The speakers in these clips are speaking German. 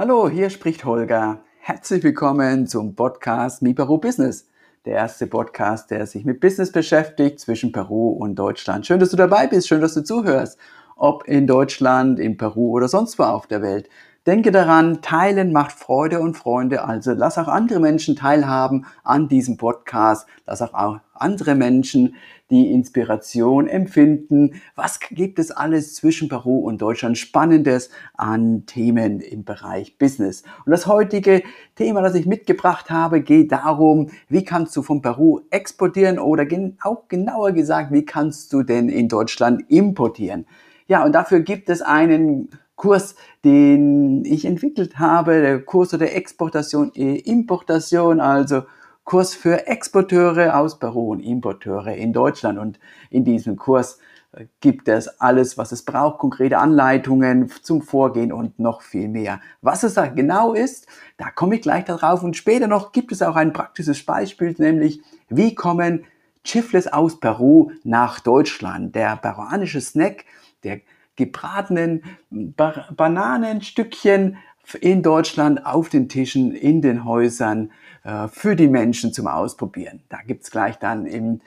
Hallo, hier spricht Holger. Herzlich willkommen zum Podcast Mi Peru Business. Der erste Podcast, der sich mit Business beschäftigt zwischen Peru und Deutschland. Schön, dass du dabei bist, schön, dass du zuhörst. Ob in Deutschland, in Peru oder sonst wo auf der Welt. Denke daran, teilen macht Freude und Freunde. Also lass auch andere Menschen teilhaben an diesem Podcast. Lass auch andere Menschen die Inspiration empfinden. Was gibt es alles zwischen Peru und Deutschland Spannendes an Themen im Bereich Business? Und das heutige Thema, das ich mitgebracht habe, geht darum, wie kannst du von Peru exportieren oder auch genauer gesagt, wie kannst du denn in Deutschland importieren? Ja, und dafür gibt es einen Kurs, den ich entwickelt habe, der Kurs der Exportation, Importation, also Kurs für Exporteure aus Peru und Importeure in Deutschland. Und in diesem Kurs äh, gibt es alles, was es braucht, konkrete Anleitungen zum Vorgehen und noch viel mehr. Was es da genau ist, da komme ich gleich darauf. Und später noch gibt es auch ein praktisches Beispiel, nämlich wie kommen Chifles aus Peru nach Deutschland. Der peruanische Snack, der gebratenen ba Bananenstückchen in Deutschland auf den Tischen, in den Häusern äh, für die Menschen zum Ausprobieren. Da gibt es gleich dann im,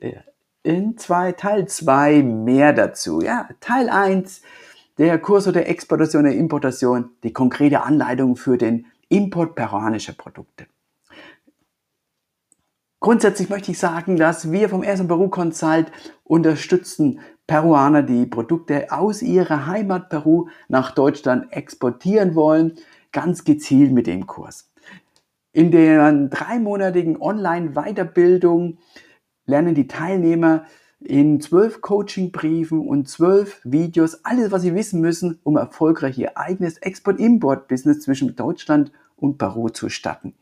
äh, in zwei, Teil 2 mehr dazu. Ja, Teil 1, der Kurs oder Exportation der Importation, die konkrete Anleitung für den Import peruanischer Produkte. Grundsätzlich möchte ich sagen, dass wir vom Ersten Peru Consult unterstützen Peruaner, die Produkte aus ihrer Heimat Peru nach Deutschland exportieren wollen, ganz gezielt mit dem Kurs. In der dreimonatigen Online-Weiterbildung lernen die Teilnehmer in zwölf Coaching-Briefen und zwölf Videos alles, was sie wissen müssen, um erfolgreich ihr eigenes Export-Import-Business zwischen Deutschland und Peru zu starten.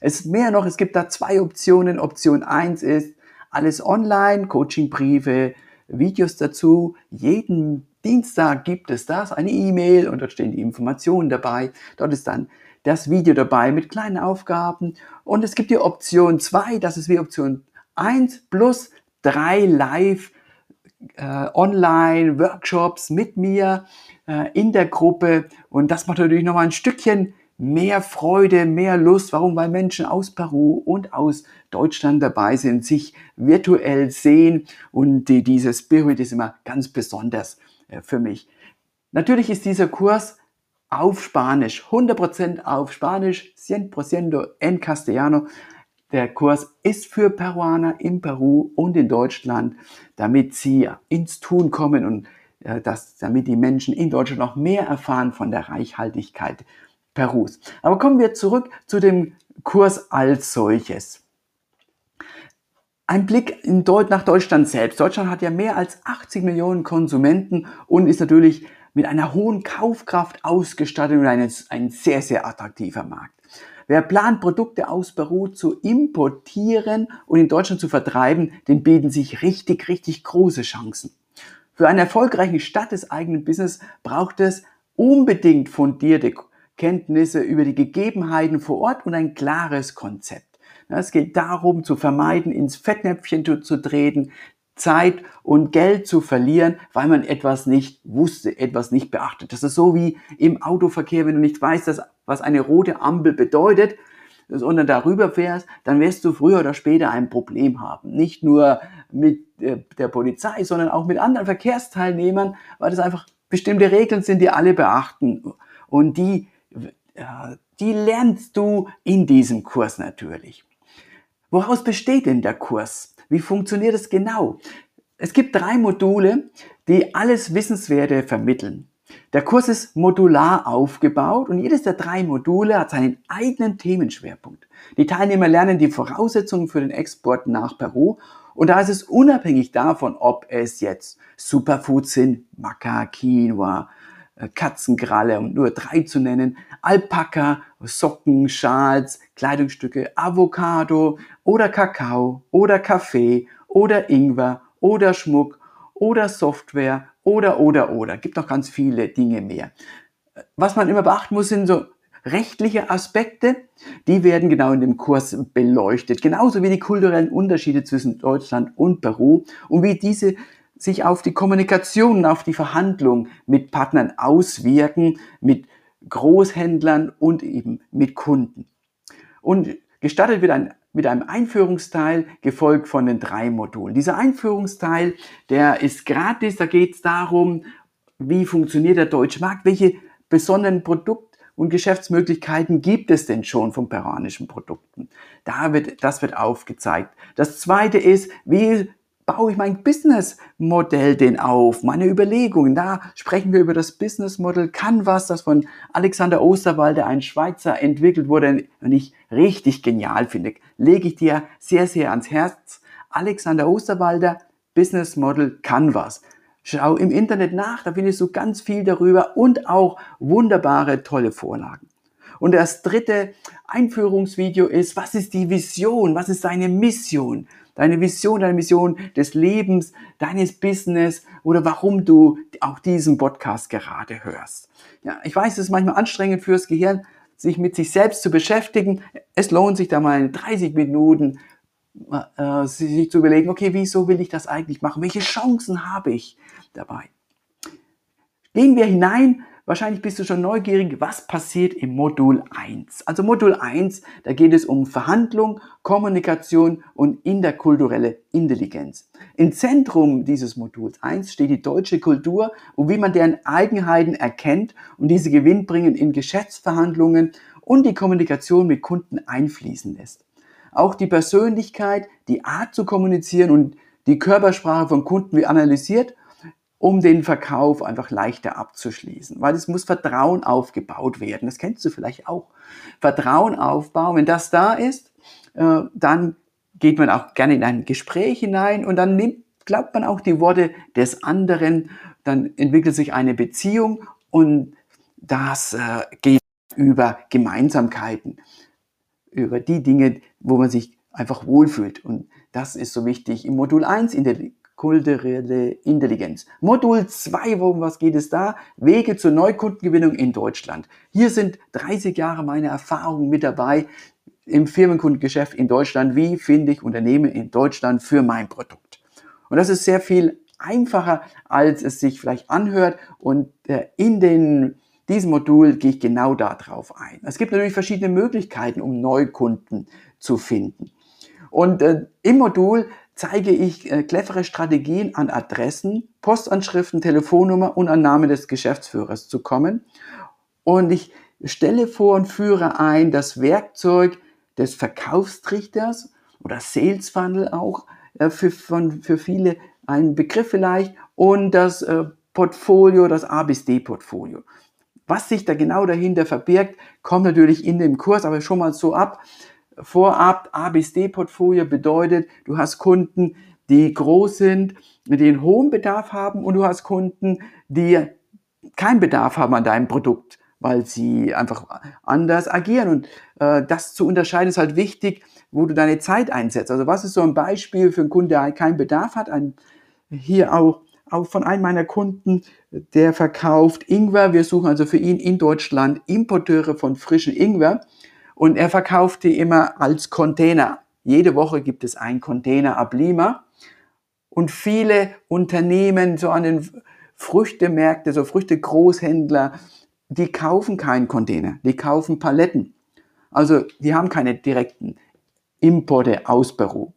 Es ist mehr noch, es gibt da zwei Optionen. Option eins ist alles online, Coachingbriefe, Videos dazu. Jeden Dienstag gibt es das, eine E-Mail und dort stehen die Informationen dabei. Dort ist dann das Video dabei mit kleinen Aufgaben. Und es gibt die Option 2, das ist wie Option 1 plus drei Live äh, Online-Workshops mit mir äh, in der Gruppe. Und das macht natürlich noch mal ein Stückchen mehr Freude, mehr Lust. Warum? Weil Menschen aus Peru und aus Deutschland dabei sind, sich virtuell sehen und die, dieser Spirit ist immer ganz besonders äh, für mich. Natürlich ist dieser Kurs auf Spanisch, 100% auf Spanisch, 100% en castellano. Der Kurs ist für Peruaner in Peru und in Deutschland, damit sie ins Tun kommen und äh, dass, damit die Menschen in Deutschland noch mehr erfahren von der Reichhaltigkeit Perus. Aber kommen wir zurück zu dem Kurs als solches. Ein Blick Deut nach Deutschland selbst. Deutschland hat ja mehr als 80 Millionen Konsumenten und ist natürlich mit einer hohen Kaufkraft ausgestattet und ein, ein sehr, sehr attraktiver Markt. Wer plant, Produkte aus Peru zu importieren und in Deutschland zu vertreiben, den bieten sich richtig, richtig große Chancen. Für einen erfolgreichen Start des eigenen Business braucht es unbedingt fundierte Kenntnisse über die Gegebenheiten vor Ort und ein klares Konzept. Es geht darum, zu vermeiden, ins Fettnäpfchen zu, treten, Zeit und Geld zu verlieren, weil man etwas nicht wusste, etwas nicht beachtet. Das ist so wie im Autoverkehr, wenn du nicht weißt, was eine rote Ampel bedeutet, sondern darüber fährst, dann wirst du früher oder später ein Problem haben. Nicht nur mit äh, der Polizei, sondern auch mit anderen Verkehrsteilnehmern, weil das einfach bestimmte Regeln sind, die alle beachten. Und die die lernst du in diesem Kurs natürlich. Woraus besteht denn der Kurs? Wie funktioniert es genau? Es gibt drei Module, die alles Wissenswerte vermitteln. Der Kurs ist modular aufgebaut und jedes der drei Module hat seinen eigenen Themenschwerpunkt. Die Teilnehmer lernen die Voraussetzungen für den Export nach Peru und da ist es unabhängig davon, ob es jetzt Superfoods sind, Maca, Quinoa, Katzenkralle, um nur drei zu nennen, Alpaka, Socken, Schals, Kleidungsstücke, Avocado oder Kakao oder Kaffee oder Ingwer oder Schmuck oder Software oder oder oder. Gibt noch ganz viele Dinge mehr. Was man immer beachten muss, sind so rechtliche Aspekte, die werden genau in dem Kurs beleuchtet. Genauso wie die kulturellen Unterschiede zwischen Deutschland und Peru und wie diese sich auf die Kommunikation, auf die Verhandlung mit Partnern auswirken, mit Großhändlern und eben mit Kunden. Und gestartet wird ein, mit einem Einführungsteil, gefolgt von den drei Modulen. Dieser Einführungsteil, der ist gratis, da geht es darum, wie funktioniert der deutsche Markt, welche besonderen Produkt- und Geschäftsmöglichkeiten gibt es denn schon von peruanischen Produkten. Da wird, das wird aufgezeigt. Das zweite ist, wie baue ich mein Businessmodell denn auf? Meine Überlegungen. Da sprechen wir über das Businessmodell Canvas, das von Alexander Osterwalder, ein Schweizer, entwickelt wurde und ich richtig genial finde. Lege ich dir sehr, sehr ans Herz. Alexander Osterwalder, Business Model Canvas. Schau im Internet nach, da findest du ganz viel darüber und auch wunderbare, tolle Vorlagen. Und das dritte Einführungsvideo ist, was ist die Vision? Was ist deine Mission? Deine Vision, deine Mission des Lebens, deines Business oder warum du auch diesen Podcast gerade hörst. Ja, ich weiß, es ist manchmal anstrengend fürs Gehirn, sich mit sich selbst zu beschäftigen. Es lohnt sich da mal in 30 Minuten äh, sich zu überlegen, okay, wieso will ich das eigentlich machen? Welche Chancen habe ich dabei? Gehen wir hinein Wahrscheinlich bist du schon neugierig, was passiert im Modul 1. Also Modul 1, da geht es um Verhandlung, Kommunikation und interkulturelle Intelligenz. Im Zentrum dieses Moduls 1 steht die deutsche Kultur und wie man deren Eigenheiten erkennt und diese gewinnbringend in Geschäftsverhandlungen und die Kommunikation mit Kunden einfließen lässt. Auch die Persönlichkeit, die Art zu kommunizieren und die Körpersprache von Kunden wird analysiert um den Verkauf einfach leichter abzuschließen. Weil es muss Vertrauen aufgebaut werden. Das kennst du vielleicht auch. Vertrauen aufbauen. Wenn das da ist, äh, dann geht man auch gerne in ein Gespräch hinein und dann nimmt, glaubt man auch die Worte des anderen. Dann entwickelt sich eine Beziehung und das äh, geht über Gemeinsamkeiten, über die Dinge, wo man sich einfach wohlfühlt. Und das ist so wichtig im Modul 1 in der kulturelle Intelligenz. Modul 2, worum was geht es da? Wege zur Neukundengewinnung in Deutschland. Hier sind 30 Jahre meine Erfahrungen mit dabei im Firmenkundengeschäft in Deutschland. Wie finde ich Unternehmen in Deutschland für mein Produkt? Und das ist sehr viel einfacher, als es sich vielleicht anhört. Und äh, in den, diesem Modul gehe ich genau darauf ein. Es gibt natürlich verschiedene Möglichkeiten, um Neukunden zu finden. Und äh, im Modul zeige ich äh, clevere Strategien an Adressen, Postanschriften, Telefonnummer und an Name des Geschäftsführers zu kommen. Und ich stelle vor und führe ein das Werkzeug des Verkaufstrichters oder Sales Funnel auch äh, für, von, für viele ein Begriff vielleicht und das äh, Portfolio, das A bis D Portfolio. Was sich da genau dahinter verbirgt, kommt natürlich in dem Kurs, aber schon mal so ab vorab A bis D Portfolio bedeutet, du hast Kunden, die groß sind, die einen hohen Bedarf haben und du hast Kunden, die keinen Bedarf haben an deinem Produkt, weil sie einfach anders agieren. Und äh, das zu unterscheiden ist halt wichtig, wo du deine Zeit einsetzt. Also was ist so ein Beispiel für einen Kunden, der keinen Bedarf hat? Ein, hier auch, auch von einem meiner Kunden, der verkauft Ingwer. Wir suchen also für ihn in Deutschland Importeure von frischen Ingwer. Und er verkauft die immer als Container. Jede Woche gibt es ein Container ab Lima. Und viele Unternehmen, so an den Früchtemärkte, so Früchte-Großhändler, die kaufen keinen Container, die kaufen Paletten. Also die haben keine direkten Importe aus Peru.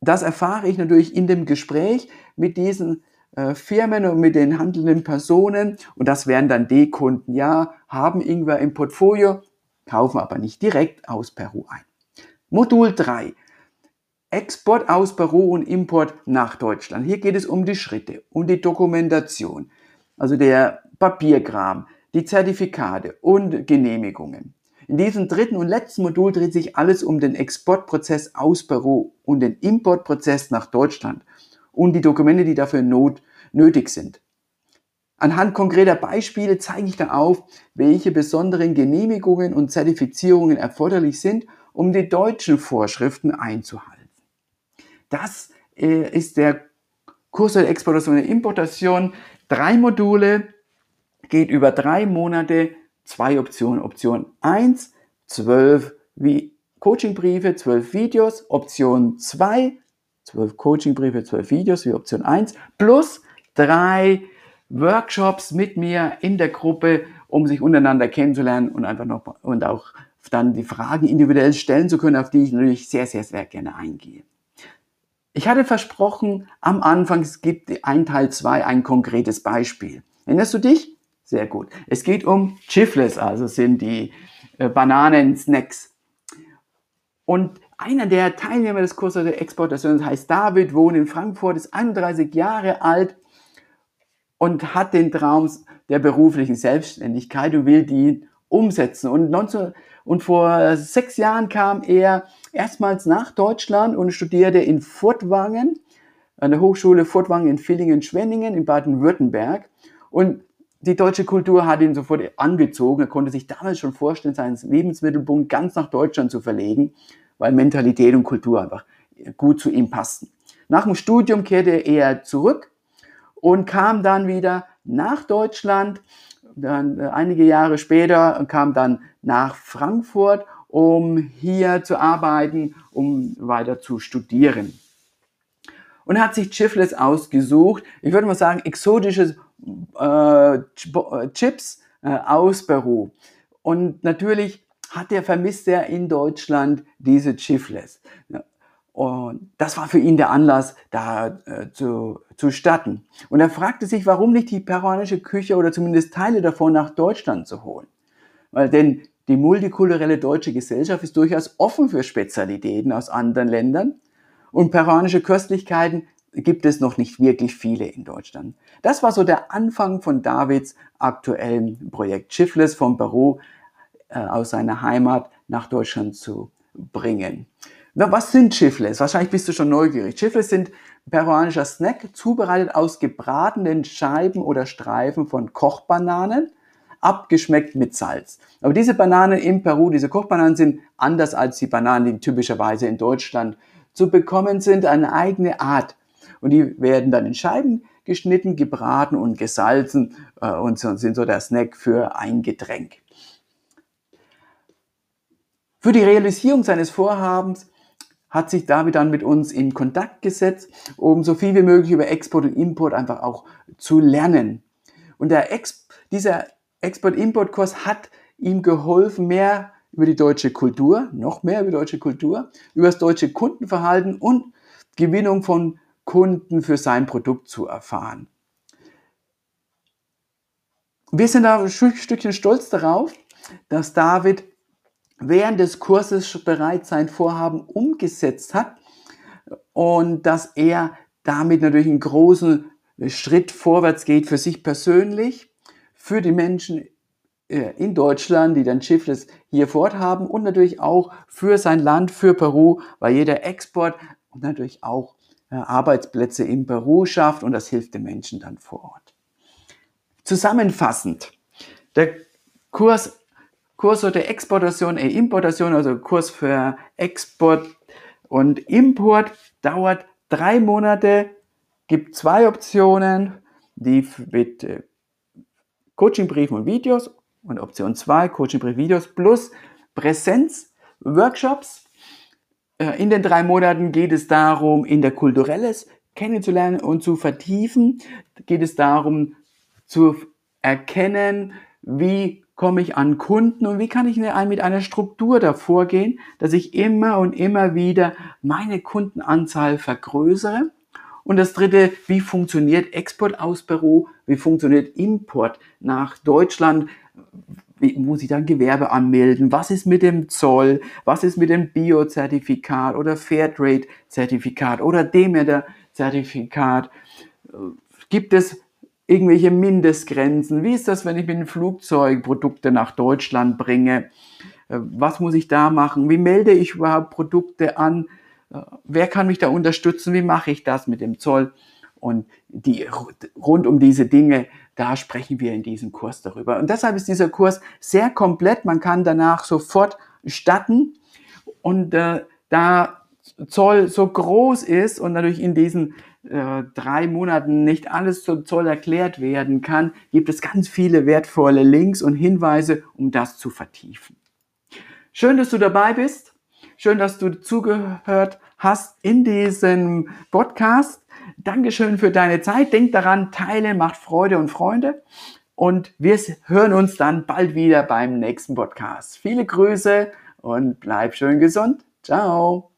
Das erfahre ich natürlich in dem Gespräch mit diesen äh, Firmen und mit den handelnden Personen. Und das wären dann die Kunden. Ja, haben Ingwer im Portfolio, kaufen aber nicht direkt aus Peru ein. Modul 3. Export aus Peru und Import nach Deutschland. Hier geht es um die Schritte, um die Dokumentation, also der Papierkram, die Zertifikate und Genehmigungen. In diesem dritten und letzten Modul dreht sich alles um den Exportprozess aus Peru und den Importprozess nach Deutschland und die Dokumente, die dafür not, nötig sind. Anhand konkreter Beispiele zeige ich da auf, welche besonderen Genehmigungen und Zertifizierungen erforderlich sind, um die deutschen Vorschriften einzuhalten. Das äh, ist der Kurs der Exportation und Importation. Drei Module, geht über drei Monate, zwei Optionen. Option 1, zwölf Coachingbriefe, zwölf Videos. Option 2, zwölf Coachingbriefe, zwölf Videos wie Option 1, plus drei Workshops mit mir in der Gruppe um sich untereinander kennenzulernen und einfach noch und auch dann die Fragen individuell stellen zu können, auf die ich natürlich sehr, sehr, sehr gerne eingehe. Ich hatte versprochen, am Anfang, es gibt ein Teil 2 ein konkretes Beispiel. Erinnerst du dich? Sehr gut. Es geht um Chifles, also sind die äh, Bananen-Snacks. Und einer der Teilnehmer des Kurses der Exportation heißt David, wohnt in Frankfurt, ist 31 Jahre alt und hat den Traum der beruflichen Selbstständigkeit und will die umsetzen. Und, 19, und vor sechs Jahren kam er erstmals nach Deutschland und studierte in Furtwangen, an der Hochschule Furtwangen in Villingen-Schwenningen in Baden-Württemberg. Und die deutsche Kultur hat ihn sofort angezogen. Er konnte sich damals schon vorstellen, seinen Lebensmittelpunkt ganz nach Deutschland zu verlegen, weil Mentalität und Kultur einfach gut zu ihm passten. Nach dem Studium kehrte er zurück und kam dann wieder nach Deutschland. Dann äh, einige Jahre später kam dann nach Frankfurt um hier zu arbeiten, um weiter zu studieren. Und hat sich Chiflets ausgesucht, ich würde mal sagen, exotische äh, Chips äh, aus Peru. Und natürlich hat er vermisst er in Deutschland diese Chifles. Und das war für ihn der Anlass, da äh, zu, zu starten. Und er fragte sich, warum nicht die peruanische Küche oder zumindest Teile davon nach Deutschland zu holen. Weil denn die multikulturelle deutsche Gesellschaft ist durchaus offen für Spezialitäten aus anderen Ländern und peruanische Köstlichkeiten gibt es noch nicht wirklich viele in Deutschland. Das war so der Anfang von Davids aktuellen Projekt Schiffless von Peru äh, aus seiner Heimat nach Deutschland zu bringen. Na, was sind Chifles? Wahrscheinlich bist du schon neugierig. Chifles sind peruanischer Snack, zubereitet aus gebratenen Scheiben oder Streifen von Kochbananen abgeschmeckt mit Salz. Aber diese Bananen in Peru, diese Kochbananen sind anders als die Bananen, die typischerweise in Deutschland zu bekommen sind, eine eigene Art. Und die werden dann in Scheiben geschnitten, gebraten und gesalzen äh, und sind so der Snack für ein Getränk. Für die Realisierung seines Vorhabens hat sich David dann mit uns in Kontakt gesetzt, um so viel wie möglich über Export und Import einfach auch zu lernen. Und der Ex dieser Export-Import-Kurs hat ihm geholfen, mehr über die deutsche Kultur, noch mehr über die deutsche Kultur, über das deutsche Kundenverhalten und Gewinnung von Kunden für sein Produkt zu erfahren. Wir sind da ein Stückchen stolz darauf, dass David während des Kurses bereits sein Vorhaben umgesetzt hat und dass er damit natürlich einen großen Schritt vorwärts geht für sich persönlich für die Menschen äh, in Deutschland, die dann Schiffles hier forthaben und natürlich auch für sein Land, für Peru, weil jeder Export und natürlich auch äh, Arbeitsplätze in Peru schafft und das hilft den Menschen dann vor Ort. Zusammenfassend, der Kurs, Kurs der Exportation, äh, Importation, also Kurs für Export und Import dauert drei Monate, gibt zwei Optionen, die mit äh, Coachingbriefen und Videos und Option 2 Coachingbrief Videos plus Präsenz Workshops. Äh, in den drei Monaten geht es darum, Interkulturelles kennenzulernen und zu vertiefen. Geht es darum, zu erkennen, wie komme ich an Kunden und wie kann ich mit einer Struktur davor gehen, dass ich immer und immer wieder meine Kundenanzahl vergrößere und das dritte, wie funktioniert Export aus Peru? Wie funktioniert Import nach Deutschland? Wie muss ich dann Gewerbe anmelden? Was ist mit dem Zoll? Was ist mit dem Bio-Zertifikat oder Fairtrade-Zertifikat oder Demeter-Zertifikat? Gibt es irgendwelche Mindestgrenzen? Wie ist das, wenn ich mit dem Flugzeug Produkte nach Deutschland bringe? Was muss ich da machen? Wie melde ich überhaupt Produkte an? wer kann mich da unterstützen, wie mache ich das mit dem Zoll und die, rund um diese Dinge, da sprechen wir in diesem Kurs darüber. Und deshalb ist dieser Kurs sehr komplett, man kann danach sofort starten und äh, da Zoll so groß ist und natürlich in diesen äh, drei Monaten nicht alles zum Zoll erklärt werden kann, gibt es ganz viele wertvolle Links und Hinweise, um das zu vertiefen. Schön, dass du dabei bist. Schön, dass du zugehört hast in diesem Podcast. Dankeschön für deine Zeit. Denk daran, teilen macht Freude und Freunde. Und wir hören uns dann bald wieder beim nächsten Podcast. Viele Grüße und bleib schön gesund. Ciao.